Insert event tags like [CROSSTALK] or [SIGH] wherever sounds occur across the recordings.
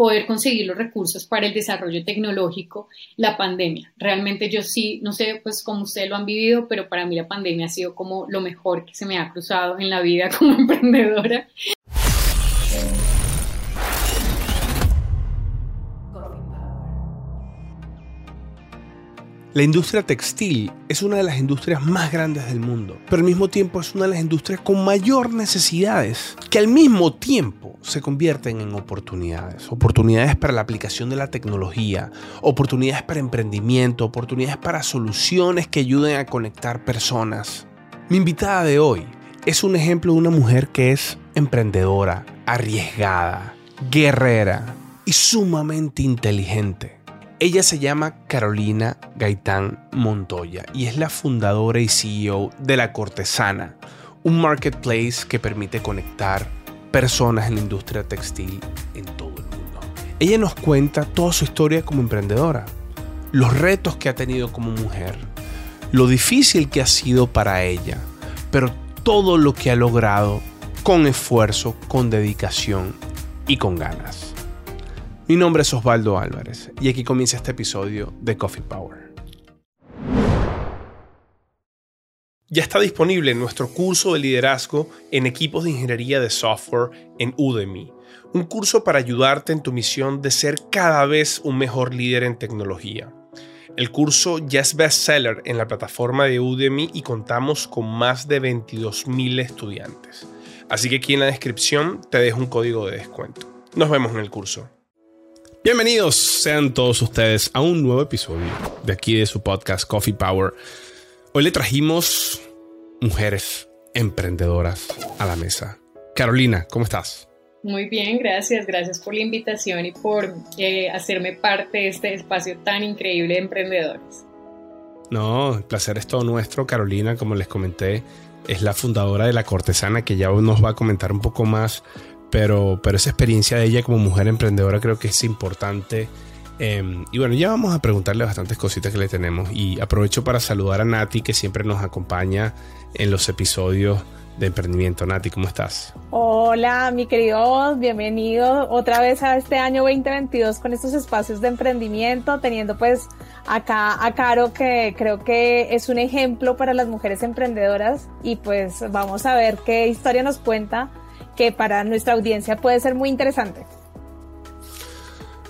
poder conseguir los recursos para el desarrollo tecnológico, la pandemia. Realmente yo sí, no sé pues cómo ustedes lo han vivido, pero para mí la pandemia ha sido como lo mejor que se me ha cruzado en la vida como [LAUGHS] emprendedora. La industria textil es una de las industrias más grandes del mundo, pero al mismo tiempo es una de las industrias con mayor necesidades, que al mismo tiempo se convierten en oportunidades. Oportunidades para la aplicación de la tecnología, oportunidades para emprendimiento, oportunidades para soluciones que ayuden a conectar personas. Mi invitada de hoy es un ejemplo de una mujer que es emprendedora, arriesgada, guerrera y sumamente inteligente. Ella se llama Carolina Gaitán Montoya y es la fundadora y CEO de La Cortesana, un marketplace que permite conectar personas en la industria textil en todo el mundo. Ella nos cuenta toda su historia como emprendedora, los retos que ha tenido como mujer, lo difícil que ha sido para ella, pero todo lo que ha logrado con esfuerzo, con dedicación y con ganas. Mi nombre es Osvaldo Álvarez y aquí comienza este episodio de Coffee Power. Ya está disponible nuestro curso de liderazgo en equipos de ingeniería de software en Udemy, un curso para ayudarte en tu misión de ser cada vez un mejor líder en tecnología. El curso ya es bestseller en la plataforma de Udemy y contamos con más de 22.000 estudiantes. Así que aquí en la descripción te dejo un código de descuento. Nos vemos en el curso. Bienvenidos sean todos ustedes a un nuevo episodio de aquí de su podcast Coffee Power. Hoy le trajimos mujeres emprendedoras a la mesa. Carolina, ¿cómo estás? Muy bien, gracias. Gracias por la invitación y por eh, hacerme parte de este espacio tan increíble de emprendedores. No, el placer es todo nuestro. Carolina, como les comenté, es la fundadora de La Cortesana, que ya nos va a comentar un poco más pero, pero esa experiencia de ella como mujer emprendedora creo que es importante. Em, y bueno, ya vamos a preguntarle bastantes cositas que le tenemos. Y aprovecho para saludar a Nati, que siempre nos acompaña en los episodios de emprendimiento. Nati, ¿cómo estás? Hola, mi querido, bienvenido otra vez a este año 2022 con estos espacios de emprendimiento, teniendo pues acá a Caro que creo que es un ejemplo para las mujeres emprendedoras y pues vamos a ver qué historia nos cuenta que para nuestra audiencia puede ser muy interesante.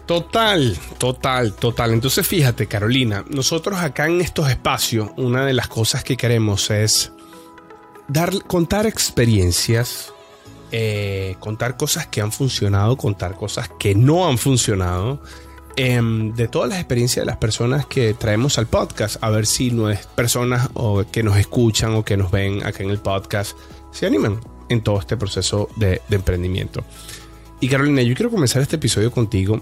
Total, total, total. Entonces fíjate, Carolina, nosotros acá en estos espacios, una de las cosas que queremos es dar, contar experiencias, eh, contar cosas que han funcionado, contar cosas que no han funcionado, em, de todas las experiencias de las personas que traemos al podcast, a ver si no es personas o que nos escuchan o que nos ven acá en el podcast se animan en todo este proceso de, emprendimiento. Y Carolina, yo quiero comenzar este episodio contigo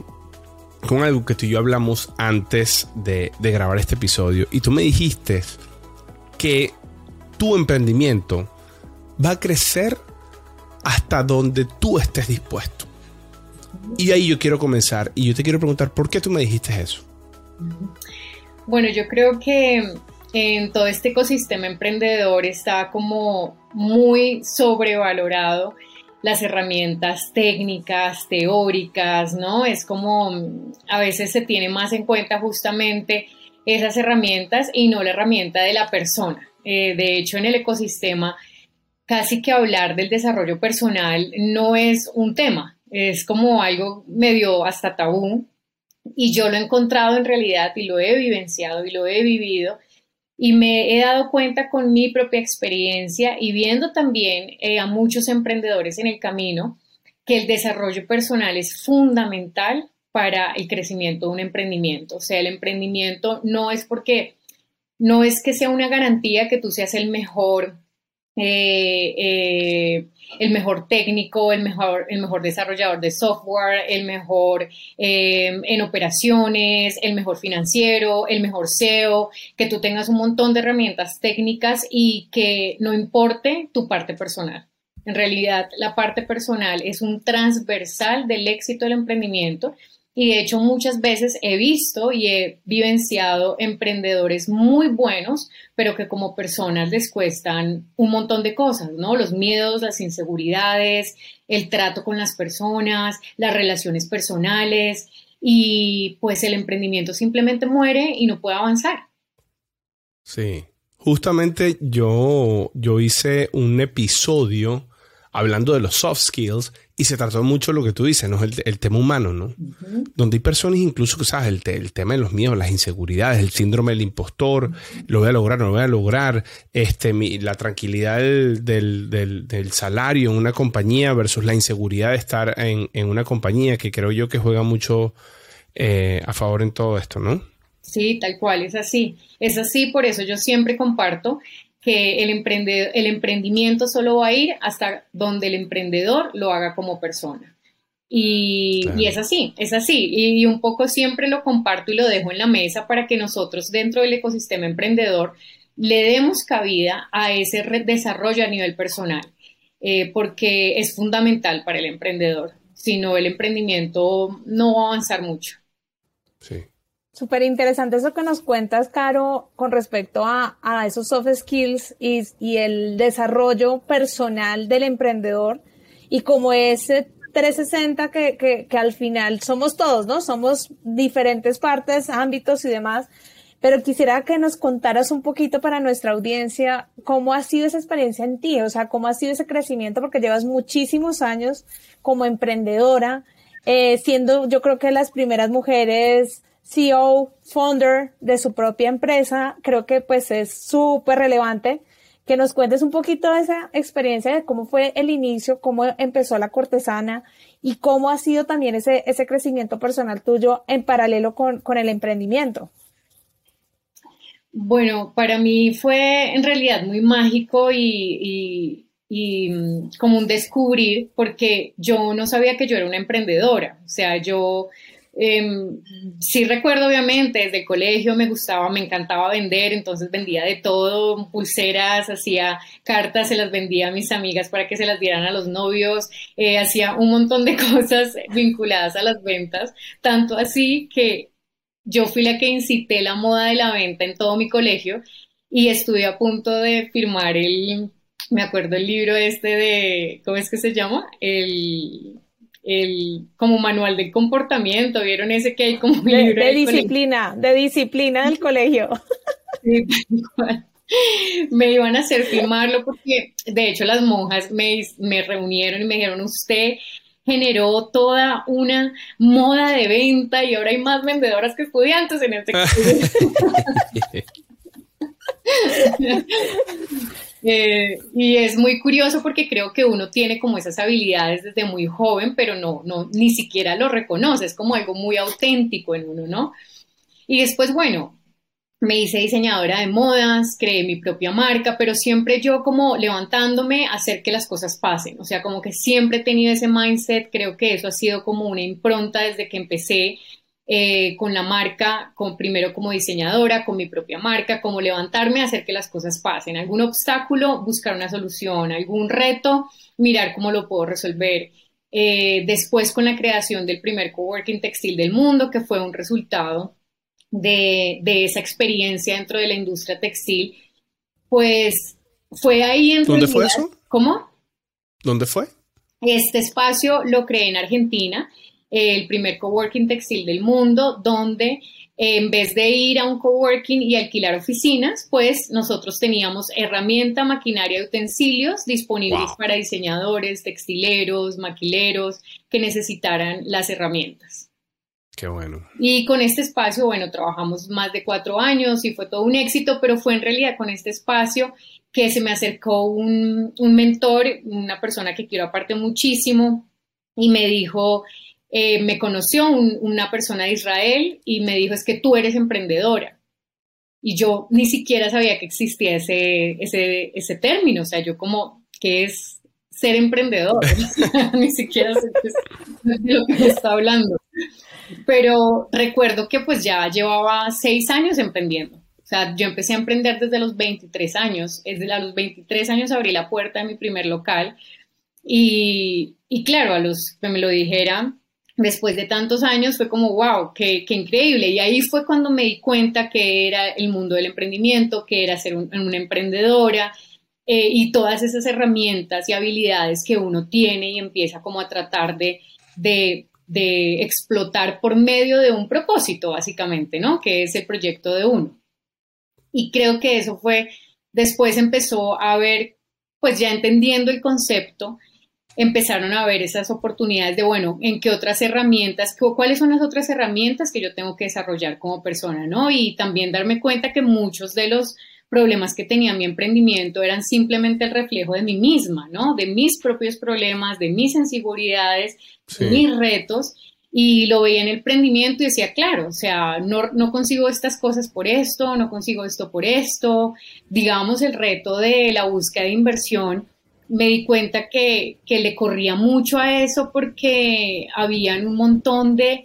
con algo que tú y yo hablamos antes de, grabar este episodio. Y tú me dijiste que tu emprendimiento va a crecer hasta donde tú estés dispuesto. Y ahí yo quiero comenzar y yo te quiero preguntar, ¿por qué tú me dijiste eso? Bueno, yo creo que en todo este ecosistema emprendedor está como muy sobrevalorado las herramientas técnicas, teóricas, ¿no? Es como a veces se tiene más en cuenta justamente esas herramientas y no la herramienta de la persona. Eh, de hecho, en el ecosistema, casi que hablar del desarrollo personal no es un tema, es como algo medio hasta tabú. Y yo lo he encontrado en realidad y lo he vivenciado y lo he vivido y me he dado cuenta con mi propia experiencia y viendo también eh, a muchos emprendedores en el camino que el desarrollo personal es fundamental para el crecimiento de un emprendimiento. O sea, el emprendimiento no es porque, no es que sea una garantía que tú seas el mejor eh, eh, el mejor técnico, el mejor, el mejor desarrollador de software, el mejor eh, en operaciones, el mejor financiero, el mejor SEO, que tú tengas un montón de herramientas técnicas y que no importe tu parte personal. En realidad, la parte personal es un transversal del éxito del emprendimiento y de hecho muchas veces he visto y he vivenciado emprendedores muy buenos, pero que como personas les cuestan un montón de cosas, ¿no? Los miedos, las inseguridades, el trato con las personas, las relaciones personales y pues el emprendimiento simplemente muere y no puede avanzar. Sí, justamente yo, yo hice un episodio hablando de los soft skills y se trató mucho lo que tú dices, ¿no? El, el tema humano, ¿no? Donde hay personas incluso que, ¿sabes? El, el, tema de los miedos, las inseguridades, el síndrome del impostor, lo voy a lograr, no lo voy a lograr, este, mi, la tranquilidad del, del, del, salario en una compañía versus la inseguridad de estar en, en una compañía que creo yo que juega mucho eh, a favor en todo esto, ¿no? Sí, tal cual, es así. Es así, por eso yo siempre comparto que el, el emprendimiento solo va a ir hasta donde el emprendedor lo haga como persona. Y, y, es así, es así. Y, un poco siempre lo comparto y lo dejo en la mesa para que nosotros dentro del ecosistema emprendedor le demos cabida a ese desarrollo a nivel personal, eh, porque es fundamental para el emprendedor. Si no, el emprendimiento no va a avanzar mucho. Sí. Súper interesante eso que nos cuentas, Caro, con respecto a, a esos soft skills y, y, el desarrollo personal del emprendedor y como ese 360 que, que, que al final somos todos, ¿no? Somos diferentes partes, ámbitos y demás. Pero quisiera que nos contaras un poquito para nuestra audiencia cómo ha sido esa experiencia en ti, o sea, cómo ha sido ese crecimiento, porque llevas muchísimos años como emprendedora, eh, siendo yo creo que las primeras mujeres CEO, founder de su propia empresa, creo que pues es súper relevante que nos cuentes un poquito de esa experiencia de cómo fue el inicio, cómo empezó la cortesana y cómo ha sido también ese, ese crecimiento personal tuyo en paralelo con, con el emprendimiento. Bueno, para mí fue en realidad muy mágico y, y, y, mm, como un descubrir, porque yo no sabía que yo era una emprendedora. O sea, yo eh, sí recuerdo obviamente desde colegio me gustaba, me encantaba vender, entonces vendía de todo, pulseras, hacía cartas, se las vendía a mis amigas para que se las dieran a los novios, eh, hacía un montón de [LAUGHS] cosas vinculadas a las ventas, tanto así que yo fui la que incité la moda de la venta en todo mi colegio y estuve a punto de firmar el, me acuerdo el libro este de, ¿cómo es que se llama? El el como manual de comportamiento, ¿vieron ese que hay como de, libro de disciplina, de disciplina del colegio? [LAUGHS] Sí, me iban a hacer firmarlo porque de hecho las monjas me, me reunieron y me dijeron, usted generó toda una moda de venta y ahora hay más vendedoras que estudiantes en este [LAUGHS] [LAUGHS] Eh, y es muy curioso porque creo que uno tiene como esas habilidades desde muy joven, pero no, no, ni siquiera lo reconoce, es como algo muy auténtico en uno, ¿no? Y después, bueno, me hice diseñadora de modas, creé mi propia marca, pero siempre yo como levantándome a hacer que las cosas pasen, o sea, como que siempre he tenido ese mindset, creo que eso ha sido como una impronta desde que empecé eh, con la marca, con, primero como diseñadora, con mi propia marca, como levantarme, hacer que las cosas pasen. Algún obstáculo, buscar una solución, algún reto, mirar cómo lo puedo resolver. Eh, después con la creación del primer coworking textil del mundo, que fue un resultado de, de esa experiencia dentro de la industria textil, pues fue ahí en ¿Dónde fue eso? ¿Cómo? ¿Dónde fue? Este espacio lo creé en Argentina el primer coworking textil del mundo, donde en vez de ir a un coworking y alquilar oficinas, pues nosotros teníamos herramienta, maquinaria y utensilios disponibles para diseñadores, textileros, maquileros que necesitaran las herramientas. Qué bueno. Y con este espacio, bueno, trabajamos más de cuatro años y fue todo un éxito, pero fue en realidad con este espacio que se me acercó un, un mentor, una persona que quiero aparte muchísimo, y me dijo, eh, me conoció una persona de Israel y me dijo, es que tú eres emprendedora. Y yo ni siquiera sabía que existía ese, ese, ese término, o sea, yo como, ¿qué es ser emprendedor? [LAUGHS] ni siquiera sé de lo que está hablando. Pero recuerdo que pues ya llevaba seis años emprendiendo. O sea, yo empecé a emprender desde los 23 años. Desde a los 23 años abrí la puerta de mi primer local. Y, y claro, a los que me lo dijera, después de tantos años fue como, wow, qué, increíble. Y ahí fue cuando me di cuenta que era el mundo del emprendimiento, que era ser una emprendedora eh, y todas esas herramientas y habilidades que uno tiene y empieza como a tratar de, de, de explotar por medio de un propósito, básicamente, ¿no? Que es el proyecto de uno. Y creo que eso fue, después empezó a ver, pues ya entendiendo el concepto, empezaron a ver esas oportunidades de, bueno, en qué otras herramientas, cuáles son las otras herramientas que yo tengo que desarrollar como persona, ¿no? Y también darme cuenta que muchos de los problemas que tenía mi emprendimiento eran simplemente el reflejo de mí misma, ¿no? De mis propios problemas, de mis inseguridades, mis retos. Y lo veía en el emprendimiento y decía, claro, o sea, no, no consigo estas cosas por esto, no consigo esto por esto. Digamos, el reto de la búsqueda de inversión me di cuenta que, le corría mucho a eso porque habían un montón de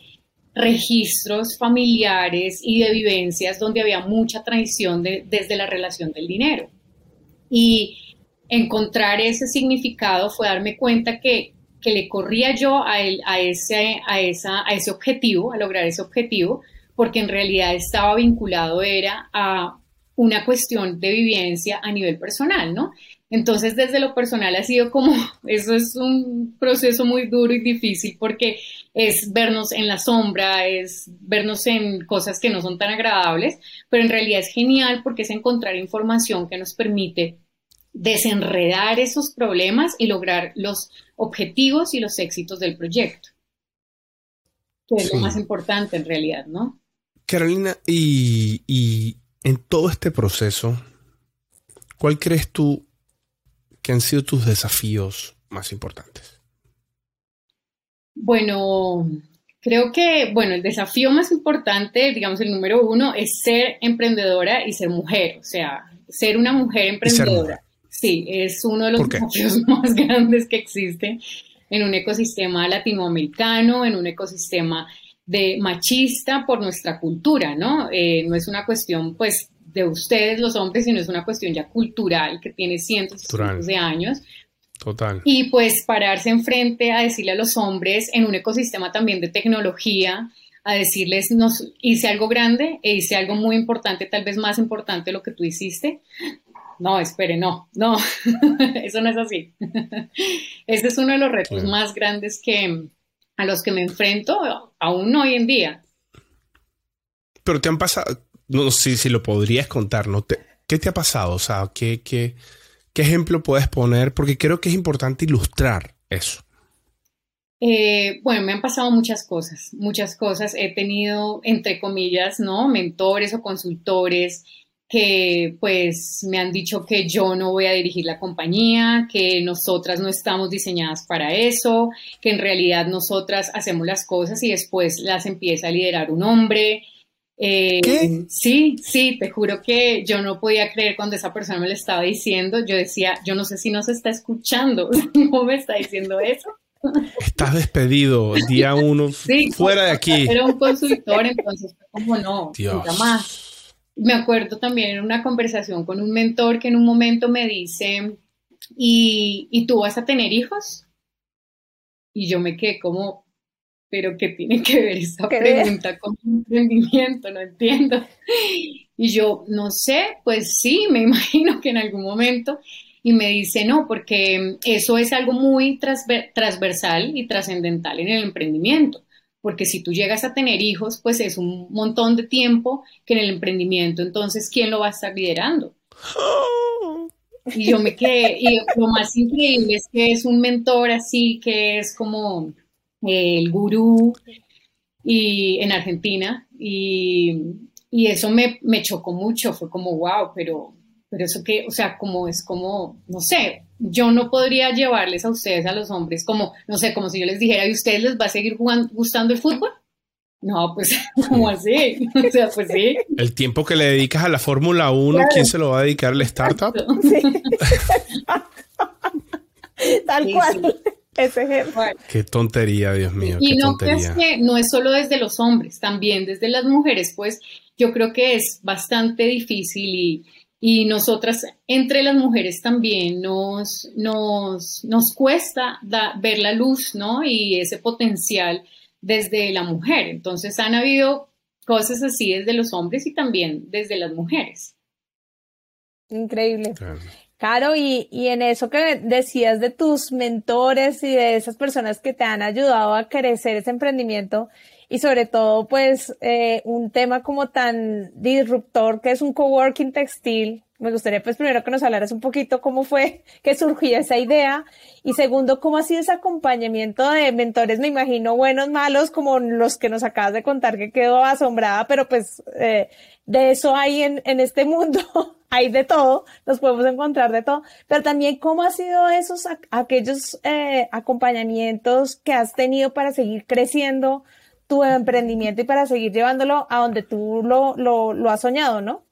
registros familiares y de vivencias donde había mucha traición desde la relación del dinero. Y encontrar ese significado fue darme cuenta que, le corría yo a, a, ese, a, esa, a ese objetivo, a lograr ese objetivo, porque en realidad estaba vinculado era a una cuestión de vivencia a nivel personal, ¿no? Entonces, desde lo personal ha sido como, [LAUGHS] eso es un proceso muy duro y difícil porque es vernos en la sombra, es vernos en cosas que no son tan agradables, pero en realidad es genial porque es encontrar información que nos permite desenredar esos problemas y lograr los objetivos y los éxitos del proyecto, que es lo más importante en realidad, ¿no? Carolina, y, y en todo este proceso, ¿cuál crees tú ¿Qué han sido tus desafíos más importantes? Bueno, creo que, bueno, el desafío más importante, digamos el número uno, es ser emprendedora y ser mujer, o sea, ser una mujer emprendedora. Sí, es uno de los desafíos [LAUGHS] más grandes que existen en un ecosistema latinoamericano, en un ecosistema de machista por nuestra cultura, ¿no? Eh, no es una cuestión, pues, de ustedes los hombres, sino es una cuestión ya cultural que tiene cientos, de años. Total. Y pues pararse enfrente a decirle a los hombres en un ecosistema también de tecnología, a decirles, nos hice algo grande e hice algo muy importante, tal vez más importante de lo que tú hiciste. No, espere, no, no, [LAUGHS] eso no es así. Ese es uno de los retos más grandes que a los que me enfrento aún hoy en día. Pero te han pasado, no sé si lo podrías contar, ¿no? ¿Qué te ha pasado? O sea, ¿qué, qué, qué ejemplo puedes poner? Porque creo que es importante ilustrar eso. Eh, bueno, me han pasado muchas cosas, muchas cosas. He tenido, entre comillas, ¿no? Mentores o consultores que pues me han dicho que yo no voy a dirigir la compañía, que nosotras no estamos diseñadas para eso, que en realidad nosotras hacemos las cosas y después las empieza a liderar un hombre, eh, sí, sí, te juro que yo no podía creer cuando esa persona me lo estaba diciendo. Yo decía, yo no sé si nos está escuchando, [LAUGHS] ¿cómo me está diciendo eso? Estás despedido, día uno, [LAUGHS] fuera de aquí. Era un consultor, entonces como no, nunca más. Me acuerdo también en una conversación con un mentor que en un momento me dice, ¿y, ¿y tú vas a tener hijos? Y yo me quedé como, pero ¿qué tiene que ver esa pregunta con emprendimiento? No entiendo. Y yo, no sé, pues sí, me [LAUGHS] imagino que en algún momento. Y me dice, no, porque eso es algo muy transversal y trascendental en el emprendimiento. Porque si tú llegas a tener hijos, pues es un montón de tiempo que en el emprendimiento, entonces, ¿quién lo va a estar liderando? Y yo me quedé, y lo más increíble es que es un mentor así, que es como, el gurú y en Argentina y, eso me, chocó mucho, fue como, wow, pero, pero eso que, o sea, como es como, no sé, yo no podría llevarles a ustedes, a los hombres, como, no sé, como si yo les dijera, ¿y ustedes les va a seguir jugando, gustando el fútbol? No, pues, [LAUGHS] ¿cómo así? [LAUGHS] O sea, pues sí. El tiempo que le dedicas a la Fórmula 1, ¿quién se lo va a dedicar al startup? [LAUGHS] Tal cual. Ese ejemplo. Qué tontería, Dios mío. Y no es que no es solo desde los hombres, también desde las mujeres, pues yo creo que es bastante difícil y, y nosotras entre las mujeres también nos, nos, nos cuesta ver la luz, ¿no? Y ese potencial desde la mujer. Entonces han habido cosas así desde los hombres y también desde las mujeres. Increíble. Claro. Y, y en eso que decías de tus mentores y de esas personas que te han ayudado a crecer ese emprendimiento, y sobre todo pues eh, un tema como tan disruptor que es un coworking textil. Me gustaría pues primero que nos hablaras un poquito cómo fue que surgió esa idea y segundo cómo ha sido ese acompañamiento de mentores, me imagino buenos, malos, como los que nos acabas de contar que quedó asombrada, pero pues eh, de eso hay en, en este mundo, [LAUGHS] hay de todo, nos podemos encontrar de todo, pero también cómo ha sido esos aquellos eh, acompañamientos que has tenido para seguir creciendo tu emprendimiento y para seguir llevándolo a donde tú lo, lo, has soñado, ¿no?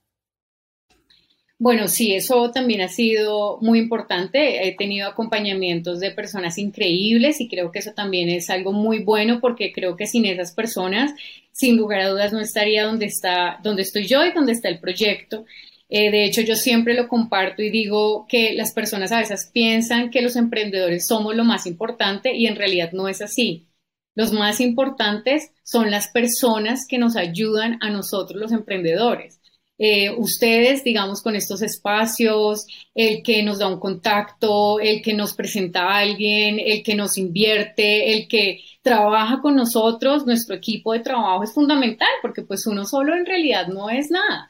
Bueno, sí, eso también ha sido muy importante. He tenido acompañamientos de personas increíbles y creo que eso también es algo muy bueno porque creo que sin esas personas, sin lugar a dudas, no estaría donde está, donde estoy yo y donde está el proyecto. Eh, de hecho, yo siempre lo comparto y digo que las personas a veces piensan que los emprendedores somos lo más importante y en realidad no es así. Los más importantes son las personas que nos ayudan a nosotros los emprendedores. Eh, ustedes, digamos, con estos espacios, el que nos da un contacto, el que nos presenta a alguien, el que nos invierte, el que trabaja con nosotros, nuestro equipo de trabajo es fundamental porque pues uno solo en realidad no es nada.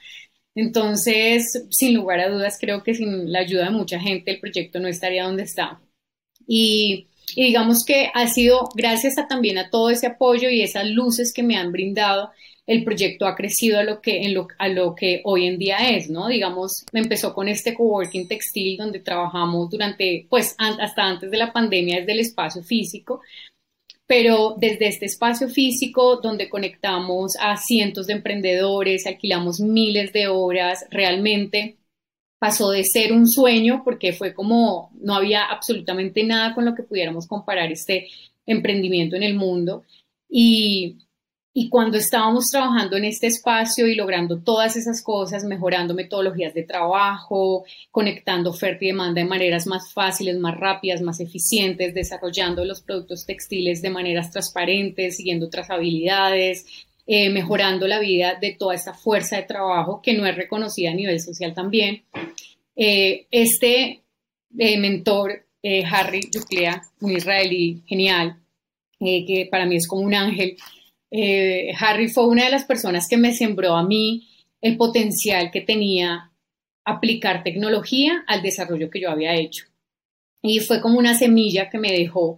Entonces, sin lugar a dudas, creo que sin la ayuda de mucha gente el proyecto no estaría donde está. Y digamos que ha sido gracias también a todo ese apoyo y esas luces que me han brindado, el proyecto ha crecido a lo que, en lo, a lo que hoy en día es, ¿no? Digamos, me empezó con este coworking textil donde trabajamos durante, pues hasta antes de la pandemia desde el espacio físico, pero desde este espacio físico donde conectamos a cientos de emprendedores, alquilamos miles de horas, realmente pasó de ser un sueño porque fue como no había absolutamente nada con lo que pudiéramos comparar este emprendimiento en el mundo. Y, y cuando estábamos trabajando en este espacio y logrando todas esas cosas, mejorando metodologías de trabajo, conectando oferta y demanda de maneras más fáciles, más rápidas, más eficientes, desarrollando los productos textiles de maneras transparentes, siguiendo trazabilidades, eh, mejorando la vida de toda esta fuerza de trabajo que no es reconocida a nivel social también. Eh, este eh, mentor, Harry Yuclea, un israelí genial, que para mí es como un ángel, Harry fue una de las personas que me sembró a mí el potencial que tenía aplicar tecnología al desarrollo que yo había hecho. Y fue como una semilla que me dejó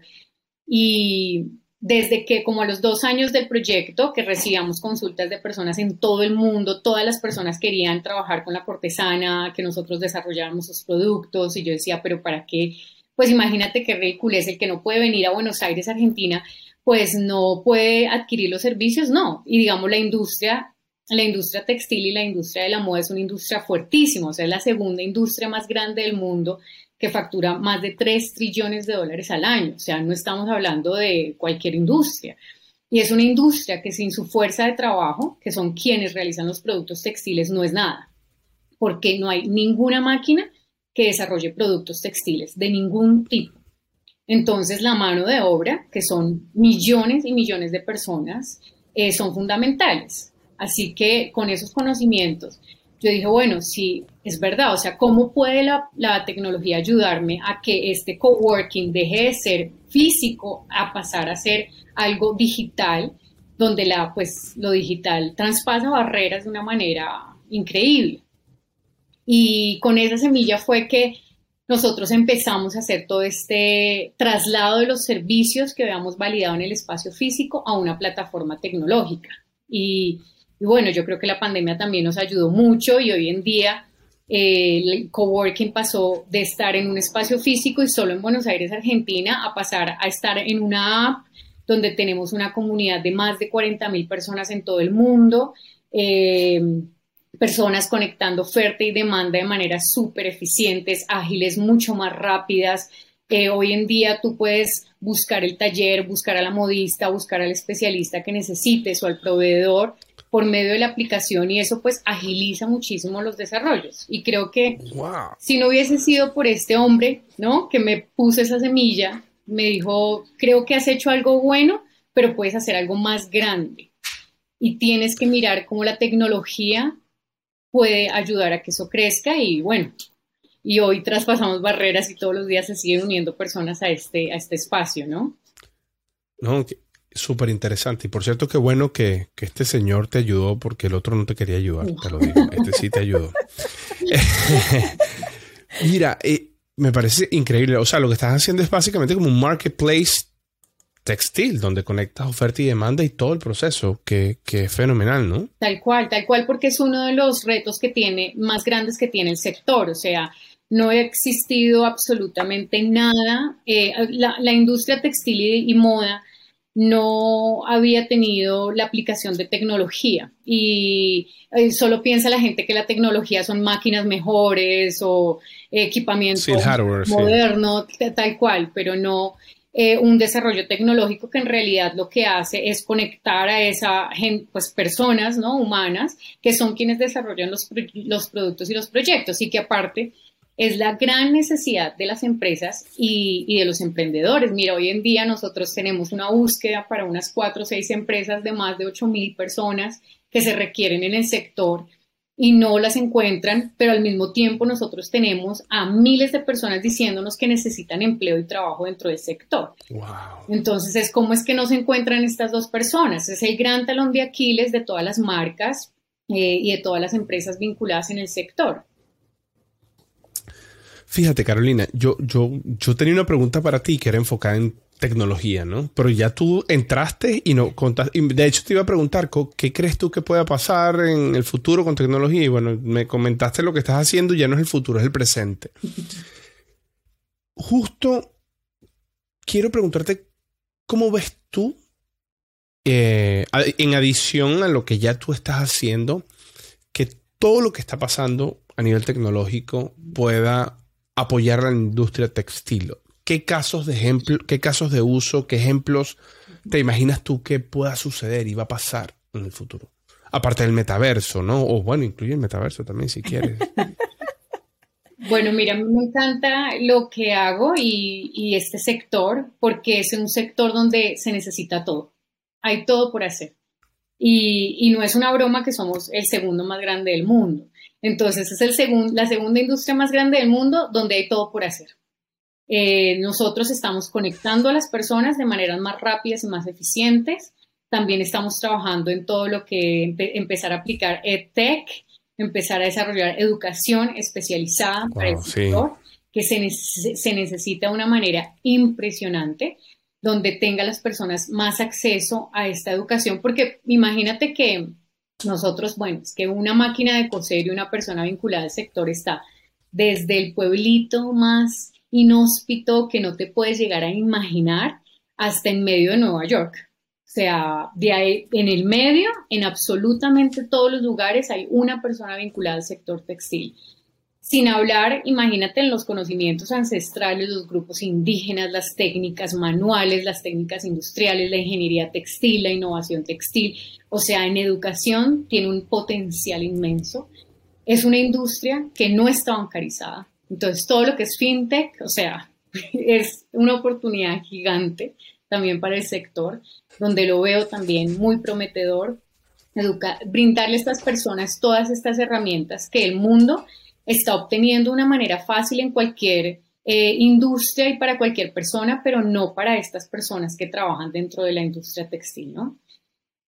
y desde que como a los dos años del proyecto, que recibíamos consultas de personas en todo el mundo, todas las personas querían trabajar con la cortesana, que nosotros desarrolláramos sus productos, y yo decía, pero ¿para qué? Pues imagínate qué ridículo es el que no puede venir a Buenos Aires, Argentina, pues no puede adquirir los servicios, no. Y digamos, la industria, la industria textil y la industria de la moda es una industria fuertísima, o sea, es la segunda industria más grande del mundo que factura más de 3 trillones de dólares al año. O sea, no estamos hablando de cualquier industria. Y es una industria que sin su fuerza de trabajo, que son quienes realizan los productos textiles, no es nada. Porque no hay ninguna máquina que desarrolle productos textiles de ningún tipo. Entonces, la mano de obra, que son millones y millones de personas, eh, son fundamentales. Así que con esos conocimientos yo dije, bueno, sí, es verdad, o sea, ¿cómo puede la, tecnología ayudarme a que este coworking deje de ser físico a pasar a ser algo digital, donde la, pues, lo digital traspasa barreras de una manera increíble? Y con esa semilla fue que nosotros empezamos a hacer todo este traslado de los servicios que habíamos validado en el espacio físico a una plataforma tecnológica. Y bueno, yo creo que la pandemia también nos ayudó mucho y hoy en día eh, el coworking pasó de estar en un espacio físico y solo en Buenos Aires, Argentina, a pasar a estar en una app donde tenemos una comunidad de más de 40 mil personas en todo el mundo, eh, personas conectando oferta y demanda de maneras súper eficientes, ágiles, mucho más rápidas. Eh, hoy en día tú puedes buscar el taller, buscar a la modista, buscar al especialista que necesites o al proveedor por medio de la aplicación y eso pues agiliza muchísimo los desarrollos. Y creo que si no hubiese sido por este hombre, ¿no? Que me puso esa semilla, me dijo, creo que has hecho algo bueno, pero puedes hacer algo más grande. Y tienes que mirar cómo la tecnología puede ayudar a que eso crezca y bueno, y hoy traspasamos barreras y todos los días se siguen uniendo personas a este, a este espacio, ¿no? No, súper interesante. Y por cierto, qué bueno que, este señor te ayudó porque el otro no te quería ayudar, te lo digo. Este sí te ayudó. [LAUGHS] Mira, eh, me parece increíble. O sea, lo que estás haciendo es básicamente como un marketplace textil, donde conectas oferta y demanda y todo el proceso, que, que, es fenomenal, ¿no? Tal cual, tal cual, porque es uno de los retos que tiene, más grandes que tiene el sector. O sea, no ha existido absolutamente nada. Eh, la, industria textil y, moda no había tenido la aplicación de tecnología y eh, solo piensa la gente que la tecnología son máquinas mejores o equipamiento moderno, tal cual, pero no eh, un desarrollo tecnológico que en realidad lo que hace es conectar a esa pues, personas ¿no? humanas que son quienes desarrollan los, los productos y los proyectos y que aparte es la gran necesidad de las empresas y, de los emprendedores. Mira, hoy en día nosotros tenemos una búsqueda para unas cuatro o seis empresas de más de 8 mil personas que se requieren en el sector y no las encuentran, pero al mismo tiempo nosotros tenemos a miles de personas diciéndonos que necesitan empleo y trabajo dentro del sector. Entonces es cómo es que no se encuentran estas dos personas. Es el gran talón de Aquiles de todas las marcas eh, y de todas las empresas vinculadas en el sector. Fíjate, Carolina, yo, yo, yo tenía una pregunta para ti que era enfocada en tecnología, ¿no? Pero ya tú entraste y no contaste. De hecho, te iba a preguntar, ¿qué crees tú que pueda pasar en el futuro con tecnología? Y bueno, me comentaste lo que estás haciendo, ya no es el futuro, es el presente. Justo quiero preguntarte, ¿cómo ves tú, eh, en adición a lo que ya tú estás haciendo, que todo lo que está pasando a nivel tecnológico pueda apoyar a la industria textil. ¿Qué casos de qué casos de uso, qué ejemplos te imaginas tú que pueda suceder y va a pasar en el futuro? Aparte del metaverso, ¿no? O bueno, incluye el metaverso también si quieres. [LAUGHS] Bueno, mira, a mí me encanta lo que hago y, este sector porque es un sector donde se necesita todo. Hay todo por hacer. Y, y, no es una broma que somos el segundo más grande del mundo. Entonces es el la segunda industria más grande del mundo donde hay todo por hacer. Eh, nosotros estamos conectando a las personas de maneras más rápidas y más eficientes. También estamos trabajando en todo lo que empezar a aplicar EdTech, empezar a desarrollar educación especializada para el sector, que se, se necesita de una manera impresionante, donde tenga las personas más acceso a esta educación, porque imagínate que nosotros, bueno, es que una máquina de coser y una persona vinculada al sector está desde el pueblito más inhóspito que no te puedes llegar a imaginar hasta en medio de Nueva York. O sea, en el medio, en absolutamente todos los lugares hay una persona vinculada al sector textil. Sin hablar, imagínate en los conocimientos ancestrales, los grupos indígenas, las técnicas manuales, las técnicas industriales, la ingeniería textil, la innovación textil. O sea, en educación tiene un potencial inmenso. Es una industria que no está bancarizada. Entonces, todo lo que es fintech, o sea, [LAUGHS] es una oportunidad gigante también para el sector, donde lo veo también muy prometedor. brindarle a estas personas todas estas herramientas que el mundo está obteniendo de una manera fácil en cualquier eh, industria y para cualquier persona, pero no para estas personas que trabajan dentro de la industria textil.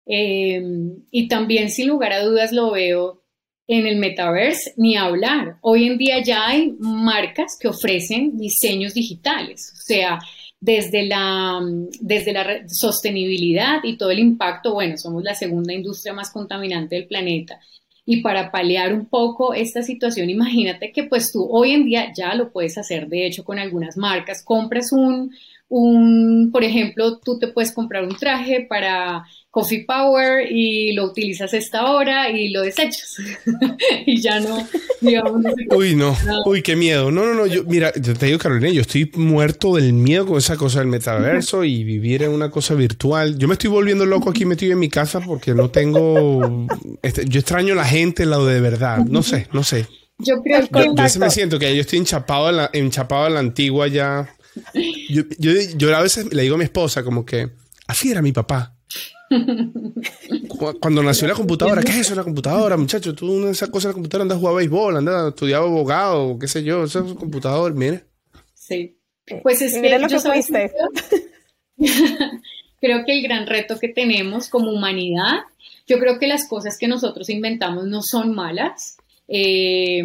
Eh, y también, sin lugar a dudas, lo veo en el metaverse, ni hablar. Hoy en día ya hay marcas que ofrecen diseños digitales, o sea, desde la, desde la sostenibilidad y todo el impacto, bueno, somos la segunda industria más contaminante del planeta y para paliar un poco esta situación, imagínate que pues tú hoy en día ya lo puedes hacer, de hecho, con algunas marcas. Compras un, un, por ejemplo, tú te puedes comprar un traje para Coffee Power y lo utilizas esta hora y lo desechas. [LAUGHS] y ya no, digamos. [LAUGHS] Uy, no. Uy, qué miedo. No, no, no. Yo, mira, te digo, Carolina, yo estoy muerto del miedo con esa cosa del metaverso y vivir en una cosa virtual. Yo me estoy volviendo loco aquí metido en mi casa porque no tengo. Este, yo extraño a la gente, lado de verdad. No sé, no sé. Yo creo que. Yo, me siento que yo estoy enchapado a la, enchapado la antigua ya. Yo, yo, yo a veces le digo a mi esposa como que Así era mi papá. Cuando nació la computadora, ¿qué es eso la computadora, muchacho? Tú esa cosa de la computadora andas a jugar béisbol, andas a estudiar abogado, qué sé yo, eso es un computador, mire. Sí. Pues es que, lo que [LAUGHS] creo que el gran reto que tenemos como humanidad, yo creo que las cosas que nosotros inventamos no son malas, eh,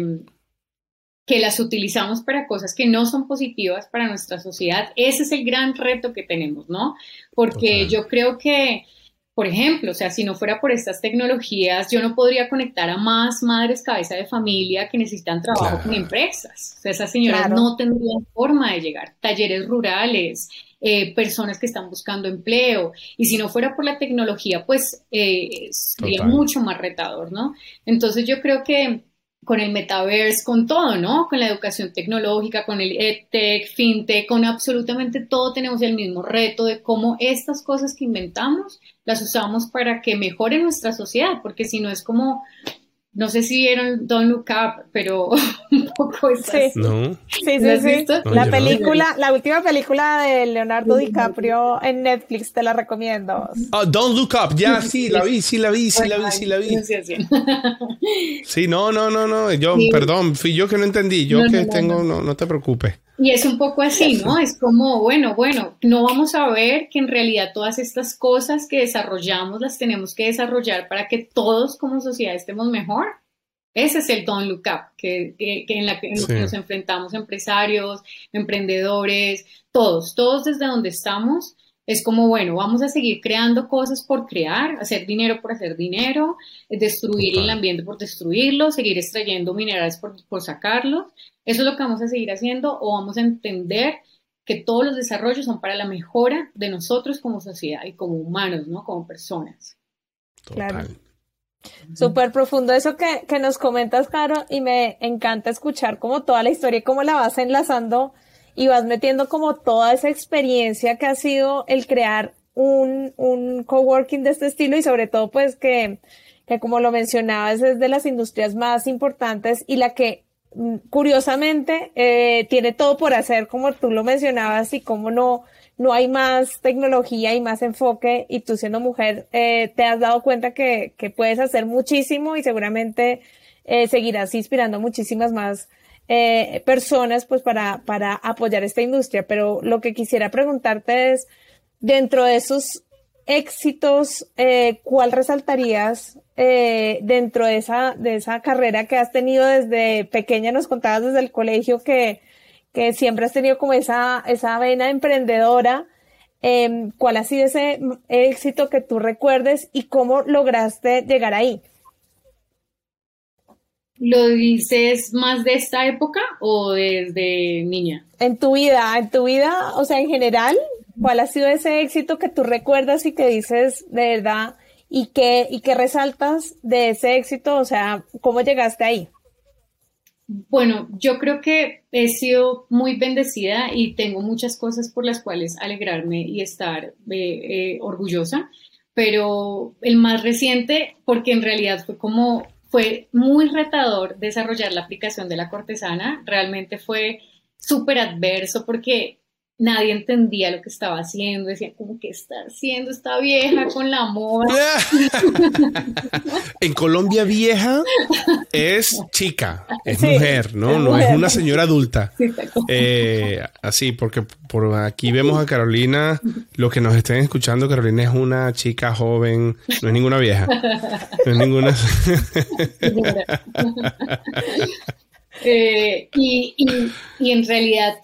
que las utilizamos para cosas que no son positivas para nuestra sociedad. Ese es el gran reto que tenemos, ¿no? Porque yo creo que por ejemplo, o sea, si no fuera por estas tecnologías, yo no podría conectar a más madres cabeza de familia que necesitan trabajo con empresas. O sea, esas señoras no tendrían forma de llegar. Talleres rurales, eh, personas que están buscando empleo. Y si no fuera por la tecnología, pues eh, sería mucho más retador, ¿no? Entonces yo creo que con el metaverse, con todo, ¿no? Con la educación tecnológica, con el EdTech, FinTech, con absolutamente todo tenemos el mismo reto de cómo estas cosas que inventamos las usamos para que mejore nuestra sociedad, porque si no es como no sé si vieron Don't Look Up, pero [LAUGHS] un poco es sí. No. Sí, sí, sí. la película, la última película de Leonardo DiCaprio en Netflix, te la recomiendo. Oh, Don't Look Up, ya, sí, la vi, sí, la vi, sí, la vi, sí, la vi. Sí, no, no, no, no, yo, perdón, fui yo que no entendí, yo que tengo, no, no te preocupes. Y es un poco así, ¿no? Es como, bueno, bueno, no vamos a ver que en realidad todas estas cosas que desarrollamos las tenemos que desarrollar para que todos como sociedad estemos mejor. Ese es el don't look up, que, en la que nos enfrentamos empresarios, emprendedores, todos, todos desde donde estamos. Es como, bueno, vamos a seguir creando cosas por crear, hacer dinero por hacer dinero, destruir el ambiente por destruirlo, seguir extrayendo minerales por, por sacarlos, ¿Eso es lo que vamos a seguir haciendo o vamos a entender que todos los desarrollos son para la mejora de nosotros como sociedad y como humanos, ¿no? Como personas. Claro. Súper profundo eso que, que, nos comentas, Caro, y me encanta escuchar como toda la historia y cómo la vas enlazando y vas metiendo como toda esa experiencia que ha sido el crear un, un coworking de este estilo y sobre todo pues que, que como lo mencionabas es de las industrias más importantes y la que Mm, curiosamente, eh, tiene todo por hacer, como tú lo mencionabas, y como no, no hay más tecnología y más enfoque, y tú siendo mujer, eh, te has dado cuenta que, que, puedes hacer muchísimo y seguramente eh, seguirás inspirando muchísimas más eh, personas pues para, para apoyar esta industria. Pero lo que quisiera preguntarte es, dentro de esos éxitos, eh, ¿cuál resaltarías eh, dentro de esa, de esa carrera que has tenido desde pequeña? Nos contabas desde el colegio que, que siempre has tenido como esa, esa vena emprendedora. Em, ¿Cuál ha sido ese éxito que tú recuerdes y cómo lograste llegar ahí? ¿Lo dices más de esta época o desde niña? En tu vida, en tu vida, o sea, en general, ¿Cuál ha sido ese éxito que tú recuerdas y que dices de verdad y que, y que resaltas de ese éxito? O sea, ¿cómo llegaste ahí? Bueno, yo creo que he sido muy bendecida y tengo muchas cosas por las cuales alegrarme y estar eh, eh, orgullosa, pero el más reciente, porque en realidad fue como, fue muy retador desarrollar la aplicación de la cortesana, realmente fue súper adverso porque nadie entendía lo que estaba haciendo, decía, ¿cómo que está haciendo esta vieja con la moda? [LAUGHS] en Colombia vieja es chica, es mujer, ¿no? No es una señora adulta. Eh, así, porque por aquí vemos a Carolina, los que nos estén escuchando, Carolina es una chica joven, no es ninguna vieja. No es ninguna... [LAUGHS] Eh, y, y en realidad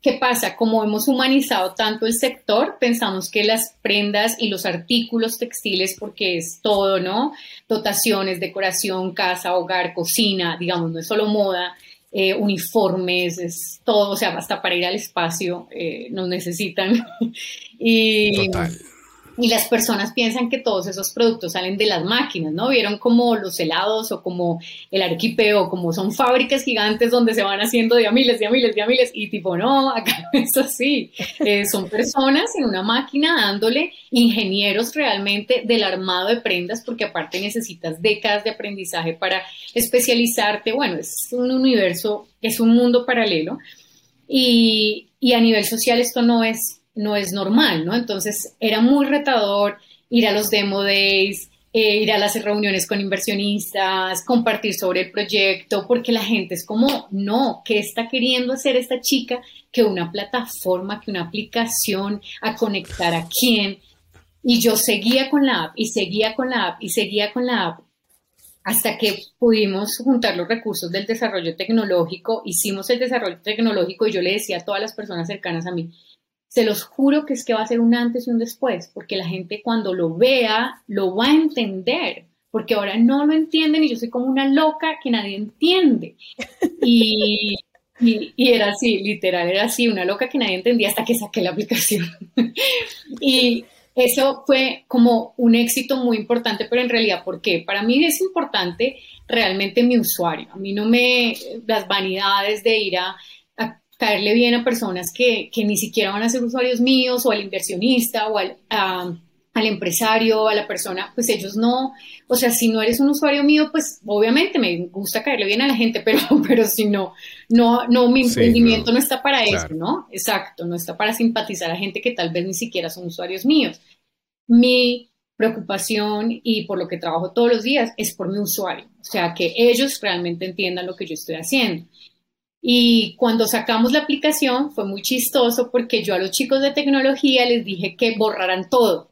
¿Qué pasa? Como hemos humanizado tanto el sector, pensamos que las prendas y los artículos textiles, porque es todo, ¿no? Dotaciones, decoración, casa, hogar, cocina, digamos, no es solo moda, eh, uniformes, es todo, o sea, hasta para ir al espacio eh, nos necesitan. [LAUGHS] y, y las personas piensan que todos esos productos salen de las máquinas, ¿no? Vieron como los helados o como el arquipeo, como son fábricas gigantes donde se van haciendo de a miles, de a miles, de a miles, y tipo, no, acá [LAUGHS] es así. Eh, son personas en una máquina dándole ingenieros realmente del armado de prendas, porque aparte necesitas décadas de aprendizaje para especializarte. Bueno, es un universo, es un mundo paralelo. Y, y a nivel social esto no es no es normal, ¿no? Entonces era muy retador ir a los demo days, eh, ir a las reuniones con inversionistas, compartir sobre el proyecto, porque la gente es como, no, ¿qué está queriendo hacer esta chica? Que una plataforma, que una aplicación, a conectar a quién. Y yo seguía con la app y seguía con la app y seguía con la app hasta que pudimos juntar los recursos del desarrollo tecnológico, hicimos el desarrollo tecnológico y yo le decía a todas las personas cercanas a mí, se los juro que es que va a ser un antes y un después, porque la gente cuando lo vea lo va a entender, porque ahora no lo entienden y yo soy como una loca que nadie entiende. Y, [LAUGHS] y, y, era así, literal, era así, una loca que nadie entendía hasta que saqué la aplicación. [LAUGHS] y eso fue como un éxito muy importante, pero en realidad, ¿por qué? Para mí es importante realmente mi usuario. A mí no me, las vanidades de ir a caerle bien a personas que, que, ni siquiera van a ser usuarios míos o al inversionista o al, al empresario, a la persona, pues ellos no, o sea, si no eres un usuario mío, pues obviamente me gusta caerle bien a la gente, [LAUGHS] pero, pero si no, no, no, mi emprendimiento no, está para eso, ¿no? Exacto, no está para simpatizar a gente que tal vez ni siquiera son usuarios míos. Mi preocupación y por lo que trabajo todos los días es por mi usuario, o sea, que ellos realmente entiendan lo que yo estoy haciendo. Y cuando sacamos la aplicación fue muy chistoso porque yo a los chicos de tecnología les dije que borraran todo.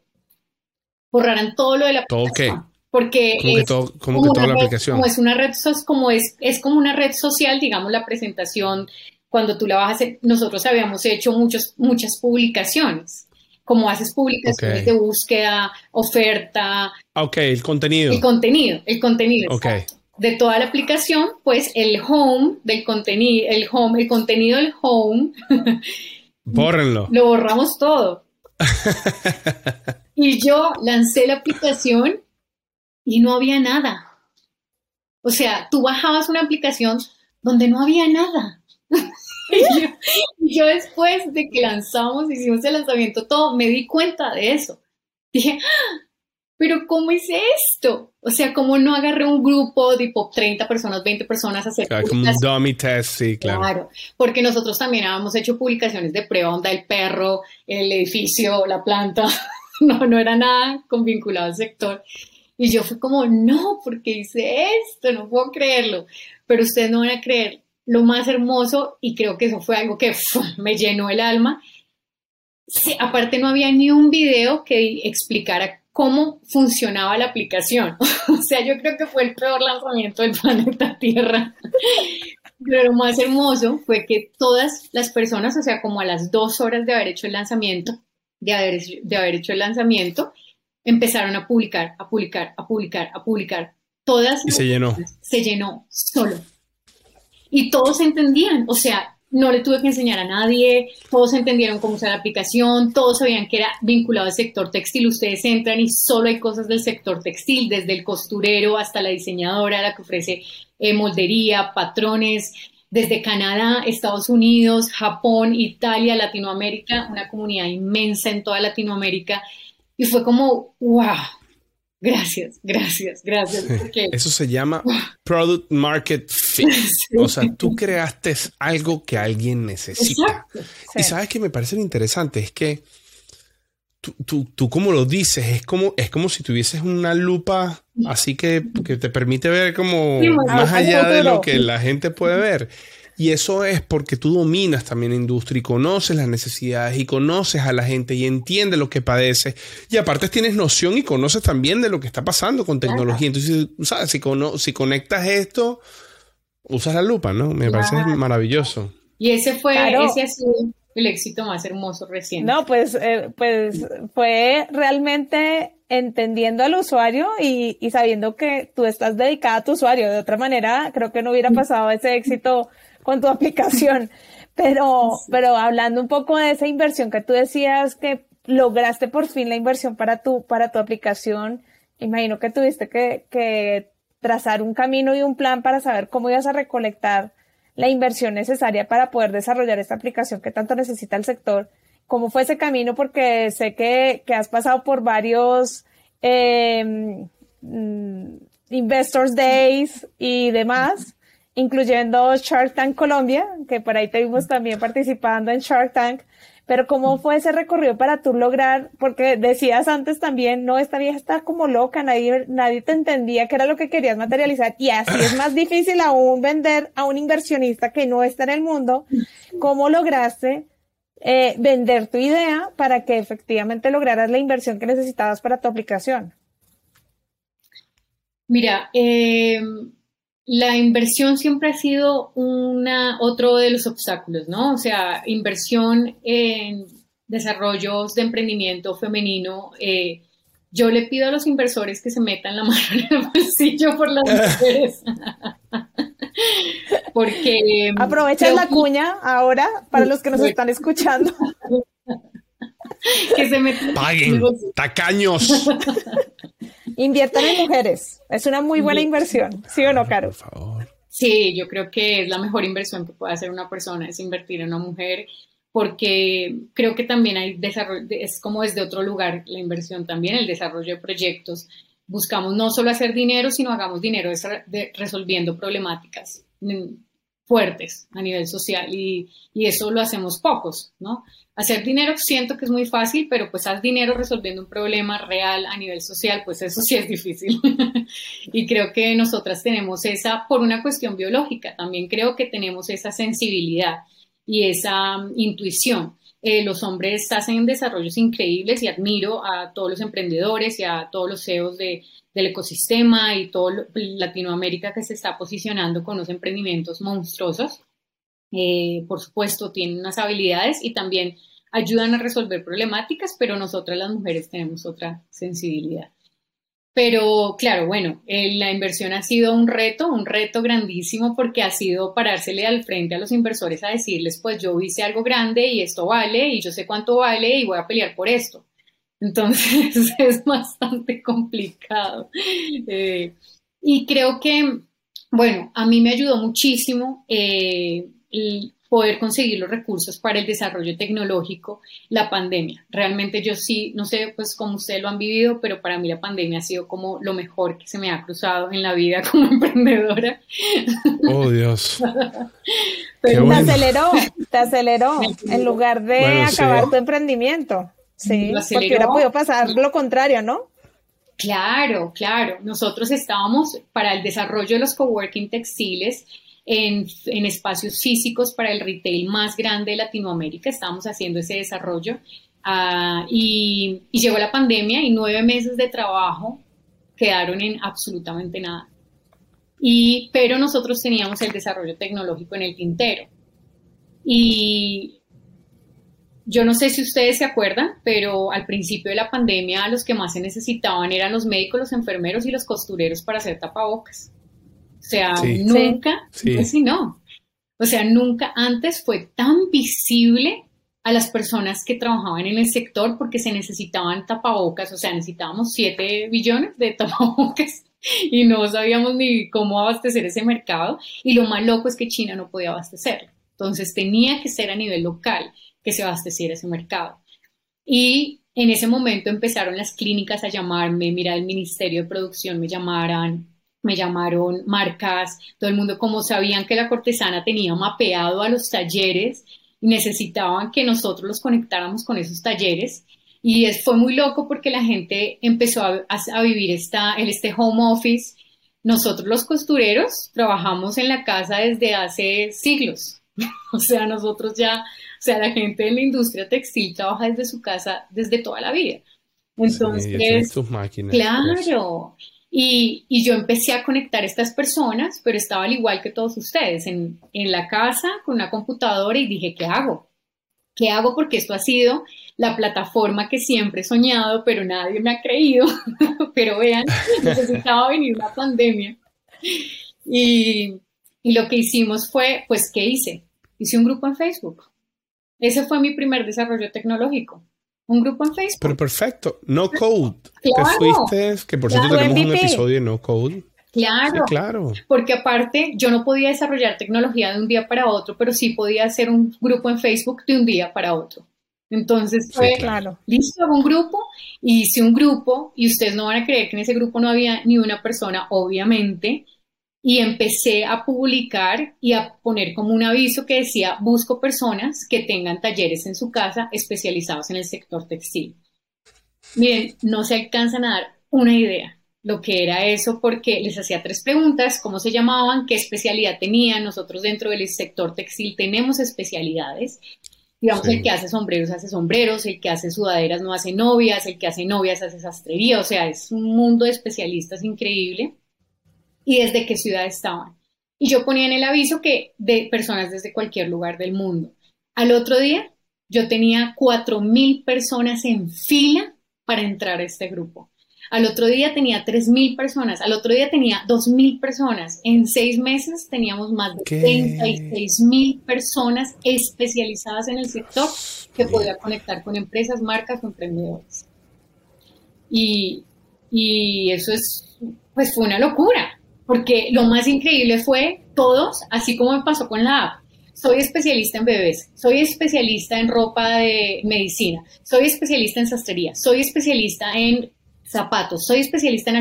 Borraran todo lo de la aplicación. ¿Todo Porque ¿Cómo es, que todo, cómo que toda la red, aplicación? como es una red como es, es como una red social, digamos la presentación cuando tú la hacer, nosotros habíamos hecho muchos, muchas publicaciones, como haces publicaciones Okay. de búsqueda, oferta, Ah, Ok, el contenido. el contenido, el contenido. Ok. exacto. De toda la aplicación, pues el home del contenido, el home, el contenido del home, [LAUGHS] Bórrenlo. lo borramos todo. [LAUGHS] y yo lancé la aplicación y no había nada. O sea, tú bajabas una aplicación donde no había nada. [LAUGHS] y yo, y yo después de que lanzamos, hicimos el lanzamiento todo, me di cuenta de eso. Dije, "Ah, pero ¿cómo hice esto? O sea, ¿cómo no agarré un grupo tipo 30 personas, 20 personas a hacer Claro, como un dummy test, sí, claro. Claro, porque nosotros también habíamos hecho publicaciones de prueba, onda el perro, el edificio, la planta, [LAUGHS] no, no era nada con vinculado al sector. Y yo fui como, no, porque hice esto, no puedo creerlo. Pero ustedes no van a creer lo más hermoso y creo que eso fue algo que me llenó el alma. Sí, aparte no había ni un video que explicara cómo funcionaba la aplicación. [LAUGHS] o sea, yo creo que fue el peor lanzamiento del [LAUGHS] planeta Tierra. Pero lo más hermoso fue que todas las personas, o sea, como a las dos horas de haber hecho el lanzamiento, de haber, de haber hecho el lanzamiento, empezaron a publicar, a publicar, a publicar, a publicar. Todas Y se llenó. se llenó solo. Y todos entendían, o sea, no le tuve que enseñar a nadie, todos entendieron cómo usar la aplicación, todos sabían que era vinculado al sector textil. Ustedes entran y solo hay cosas del sector textil, desde el costurero hasta la diseñadora, la que ofrece eh, moldería, patrones, desde Canadá, Estados Unidos, Japón, Italia, Latinoamérica, una comunidad inmensa en toda Latinoamérica. Y fue como, wow, gracias, gracias, gracias. Porque, Eso se llama Product Market Fit. [LAUGHS] O sea, tú creaste algo que alguien necesita. Y sabes que me parece interesante, es que tú, tú, tú como lo dices, es como, es como si tuvieses una lupa así que, que te permite ver como Sí, más más al allá de lo que la gente puede ver. Y eso es porque tú dominas también la industria y conoces las necesidades y conoces a la gente y entiendes lo que padece. Y aparte tienes noción y conoces también de lo que está pasando con tecnología. Entonces, ¿sabes? Si, cono- si conectas esto, usas la lupa, ¿no? Me parece maravilloso. Y ese fue, Claro. ese ha sido el éxito más hermoso reciente. No, pues, eh, pues fue realmente entendiendo al usuario y, y sabiendo que tú estás dedicada a tu usuario. De otra manera, creo que no hubiera pasado ese éxito con tu aplicación. Pero, pero hablando un poco de esa inversión que tú decías que lograste por fin la inversión para tu, para tu aplicación, imagino que tuviste que, que trazar un camino y un plan para saber cómo ibas a recolectar la inversión necesaria para poder desarrollar esta aplicación que tanto necesita el sector. ¿Cómo fue ese camino? Porque sé que, que has pasado por varios eh, Investors Days y demás, incluyendo Shark Tank Colombia, que por ahí te vimos también participando en Shark Tank. pero ¿cómo fue ese recorrido para tú lograr, porque decías antes también, no, esta vieja está como loca, nadie, nadie te entendía qué era lo que querías materializar y así es más difícil aún vender a un inversionista que no está en el mundo, ¿cómo lograste eh, vender tu idea para que efectivamente lograras la inversión que necesitabas para tu aplicación? Mira, eh, la inversión siempre ha sido una, otro de los obstáculos, ¿no? O sea, inversión en desarrollos de emprendimiento femenino. Eh, yo le pido a los inversores que se metan la [LAUGHS] mano en el bolsillo por las [LAUGHS] mujeres. Porque. Aprovecha la cuña ahora para los que nos están escuchando. [LAUGHS] [LAUGHS] que se metan. Paguen, tacaños. [LAUGHS] Inviertan en mujeres. Es una muy buena inversión. ¿Sí o no, Caro? Por favor. Sí, yo creo que es la mejor inversión que puede hacer una persona, es invertir en una mujer, porque creo que también hay desarrollo, es como desde otro lugar la inversión también, el desarrollo de proyectos. Buscamos no solo hacer dinero, sino hagamos dinero resolviendo problemáticas fuertes a nivel social y, y, eso lo hacemos pocos, ¿no? Hacer dinero siento que es muy fácil, pero pues haz dinero resolviendo un problema real a nivel social, pues eso sí es difícil. [LAUGHS] y creo que nosotras tenemos esa, por una cuestión biológica, también creo que tenemos esa sensibilidad y esa um, intuición. Eh, los hombres hacen desarrollos increíbles y admiro a todos los emprendedores y a todos los CEOs de, del ecosistema y todo Latinoamérica que se está posicionando con los emprendimientos monstruosos. Eh, por supuesto, tienen unas habilidades y también ayudan a resolver problemáticas, pero nosotras las mujeres tenemos otra sensibilidad. Pero claro, bueno, eh, la inversión ha sido un reto, un reto grandísimo porque ha sido parársele al frente a los inversores a decirles, pues yo hice algo grande y esto vale y yo sé cuánto vale y voy a pelear por esto. Entonces [LAUGHS] es bastante complicado. Eh, y creo que, bueno, a mí me ayudó muchísimo eh, poder conseguir los recursos para el desarrollo tecnológico, la pandemia. Realmente yo sí, no sé pues cómo ustedes lo han vivido, pero para mí la pandemia ha sido como lo mejor que se me ha cruzado en la vida como [LAUGHS] emprendedora. Oh Dios. [LAUGHS] te aceleró, te aceleró, [LAUGHS] en lugar de acabar tu emprendimiento. Sí, porque hubiera podido pasar lo contrario, ¿no? Claro, claro. Nosotros estábamos para el desarrollo de los coworking textiles en, espacios físicos para el retail más grande de Latinoamérica. Estábamos haciendo ese desarrollo ah, y, y, llegó la pandemia y nueve meses de trabajo quedaron en absolutamente nada. Y, pero nosotros teníamos el desarrollo tecnológico en el tintero. Y yo no sé si ustedes se acuerdan, pero al principio de la pandemia los que más se necesitaban eran los médicos, los enfermeros y los costureros para hacer tapabocas. O sea, nunca, sí. no. O sea, nunca antes fue tan visible a las personas que trabajaban en el sector porque se necesitaban tapabocas, o sea, necesitábamos 7 billones de [LAUGHS] tapabocas y no sabíamos ni cómo abastecer ese mercado y lo más loco es que China no podía abastecerlo. Entonces tenía que ser a nivel local que se abasteciera ese mercado. Y en ese momento empezaron las clínicas a llamarme, mira, el Ministerio de Producción me llamaran, me llamaron marcas, todo el mundo como sabían que la cortesana tenía mapeado a los talleres y necesitaban que nosotros los conectáramos con esos talleres. Y fue muy loco porque la gente empezó a, vivir esta, en este home office. Nosotros los costureros trabajamos en la casa desde hace siglos. [LAUGHS] o sea, nosotros ya o sea, la gente de la industria textil trabaja desde su casa desde toda la vida. Entonces, claro. Y, yo empecé a conectar a estas personas, pero estaba al igual que todos ustedes, en, en la casa con una computadora y dije, ¿qué hago? ¿Qué hago? Porque esto ha sido la plataforma que siempre he soñado, pero nadie me ha creído. [LAUGHS] pero vean, necesitaba venir la pandemia. Y, y lo que hicimos fue, pues, ¿qué hice? Hice un grupo en Facebook ese fue mi primer desarrollo tecnológico. Un grupo en Facebook. Pero perfecto. No code. Claro. Te fuiste, que por cierto tenemos un episodio de no code. Claro, claro. Porque aparte, yo no podía desarrollar tecnología de un día para otro, pero sí podía hacer un grupo en Facebook de un día para otro. Entonces fue, claro. listo, hago un grupo, hice un grupo y ustedes no van a creer que en ese grupo no había ni una persona, obviamente, y empecé a publicar y a poner como un aviso que decía, busco personas que tengan talleres en su casa especializados en el sector textil. Miren, no se alcanzan a dar una idea lo que era eso porque les hacía tres preguntas, cómo se llamaban, qué especialidad tenían. Nosotros dentro del sector textil tenemos especialidades. Digamos, el que hace sombreros hace sombreros, el que hace sudaderas no hace novias, el que hace novias hace sastrería, o sea, es un mundo de especialistas increíble y desde qué ciudad estaban. Y yo ponía en el aviso que de personas desde cualquier lugar del mundo. Al otro día, yo tenía 4.000 personas en fila para entrar a este grupo. Al otro día tenía 3.000 personas, al otro día tenía 2.000 personas. En seis meses teníamos más de 36.000 personas especializadas en el sector que podía conectar con empresas, marcas o emprendedores. Y, y eso es, pues fue una locura porque lo más increíble fue todos, así como me pasó con la app. Soy especialista en bebés, soy especialista en ropa de medicina, soy especialista en sastrería, soy especialista en zapatos, soy especialista en,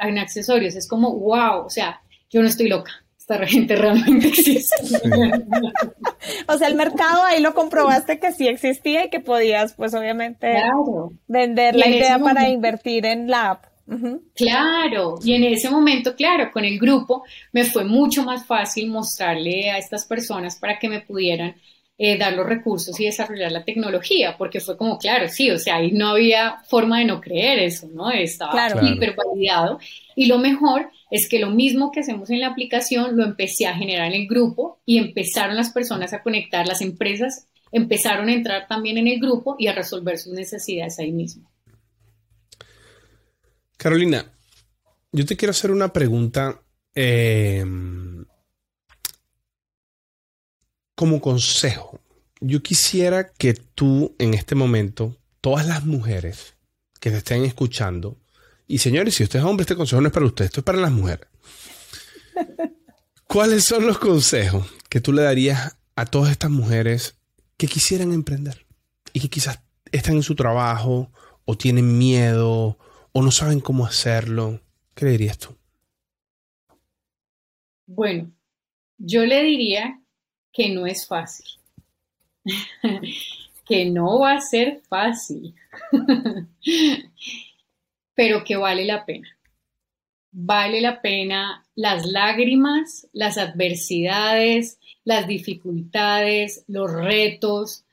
en accesorios. Es como, wow, o sea, yo no estoy loca. Esta gente realmente [LAUGHS] existe. [LAUGHS] o sea, el mercado ahí lo comprobaste que sí existía y que podías, pues obviamente, vender la idea para invertir en la app. Claro, y en ese momento, claro, con el grupo me fue mucho más fácil mostrarle a estas personas para que me pudieran eh, dar los recursos y desarrollar la tecnología, porque fue como, claro, sí, o sea, ahí no había forma de no creer eso, ¿no? Estaba claro. hiper validado. Y lo mejor es que lo mismo que hacemos en la aplicación lo empecé a generar en el grupo y empezaron las personas a conectar, las empresas empezaron a entrar también en el grupo y a resolver sus necesidades ahí mismo. Carolina, yo te quiero hacer una pregunta eh, como consejo. Yo quisiera que tú en este momento, todas las mujeres que te estén escuchando, y señores, si usted es hombre, este consejo no es para usted, esto es para las mujeres. ¿Cuáles son los consejos que tú le darías a todas estas mujeres que quisieran emprender y que quizás están en su trabajo o tienen miedo o no saben cómo hacerlo? ¿Qué le dirías tú? Bueno, yo le diría que no es fácil, [LAUGHS] que no va a ser fácil, [LAUGHS] pero que vale la pena. Vale la pena las lágrimas, las adversidades, las dificultades, los retos,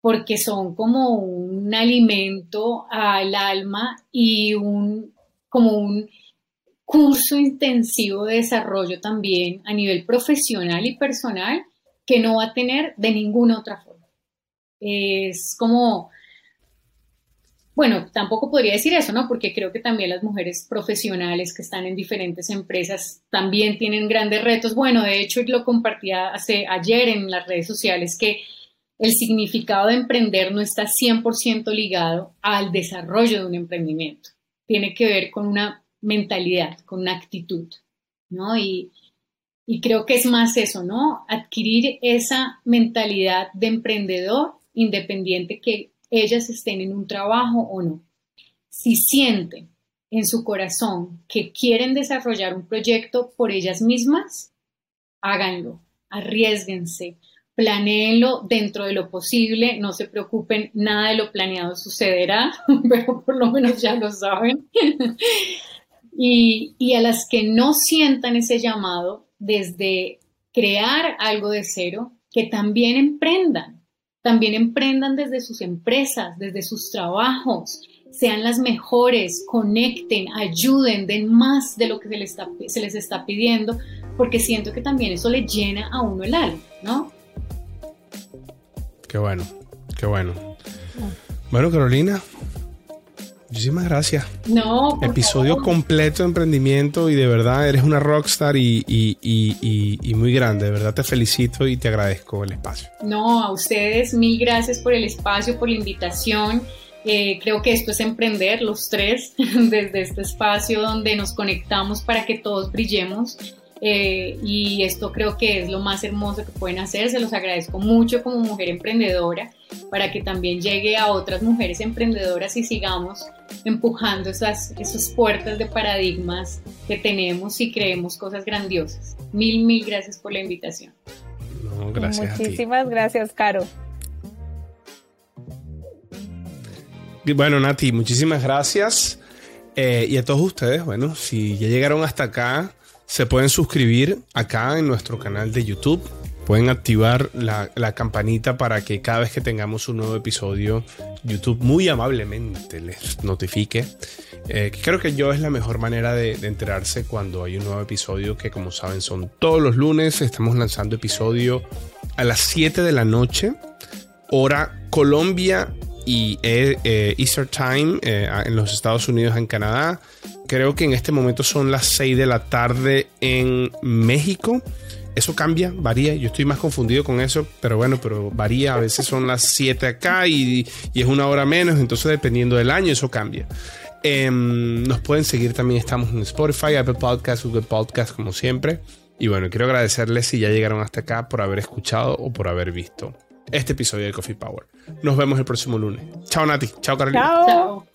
porque son como un alimento al alma y un, como un curso intensivo de desarrollo también a nivel profesional y personal que no va a tener de ninguna otra forma. Es como, bueno, tampoco podría decir eso, ¿no? Porque creo que también las mujeres profesionales que están en diferentes empresas también tienen grandes retos. Bueno, de hecho, lo compartía hace, ayer en las redes sociales que el significado de emprender no está 100% ligado al desarrollo de un emprendimiento. Tiene que ver con una mentalidad, con una actitud, ¿no? Y, creo que es más eso, ¿no? Adquirir esa mentalidad de emprendedor independiente que ellas estén en un trabajo o no. Si sienten en su corazón que quieren desarrollar un proyecto por ellas mismas, háganlo, arriesguense, planeenlo dentro de lo posible, no se preocupen, nada de lo planeado sucederá, [LAUGHS] pero por lo menos ya lo saben. [LAUGHS] y, y a las que no sientan ese llamado desde crear algo de cero, que también emprendan, también emprendan desde sus empresas, desde sus trabajos, sean las mejores, conecten, ayuden, den más de lo que se les está, se les está pidiendo, porque siento que también eso le llena a uno el alma, ¿no? Qué bueno, qué bueno. Bueno, Carolina, muchísimas gracias. No. Episodio completo de emprendimiento y de verdad eres una rockstar y, y, muy grande. De verdad te felicito y te agradezco el espacio. No, a ustedes mil gracias por el espacio, por la invitación. Eh, creo que esto es emprender los tres [LAUGHS] desde este espacio donde nos conectamos para que todos brillemos eh, y esto creo que es lo más hermoso que pueden hacer. Se los agradezco mucho como mujer emprendedora para que también llegue a otras mujeres emprendedoras y sigamos empujando esas, esas puertas de paradigmas que tenemos y creemos cosas grandiosas. Mil, mil gracias por la invitación. gracias. Muchísimas gracias, Caro. Bueno, Nati, muchísimas gracias. Eh, y a todos ustedes, bueno, si ya llegaron hasta acá, se pueden suscribir acá en nuestro canal de YouTube. Pueden activar la, campanita para que cada vez que tengamos un nuevo episodio, YouTube muy amablemente les notifique. Eh, creo que yo es la mejor manera de, enterarse cuando hay un nuevo episodio, que como saben son todos los lunes. Estamos lanzando episodio a las 7 de la noche, hora Colombia y eh, eh, Easter Time en los Estados Unidos, en Canadá. Creo que en este momento son las 6 de la tarde en México. Eso cambia, varía. Yo estoy más confundido con eso, pero bueno, pero varía. A veces son las 7 acá y, y es una hora menos. Entonces, dependiendo del año, eso cambia. Em, nos pueden seguir también. Estamos en Spotify, Apple Podcasts, Google Podcasts, como siempre. Y bueno, quiero agradecerles si ya llegaron hasta acá por haber escuchado o por haber visto este episodio de Coffee Power. Nos vemos el próximo lunes. Chao Nati, chao Carolina. Chao.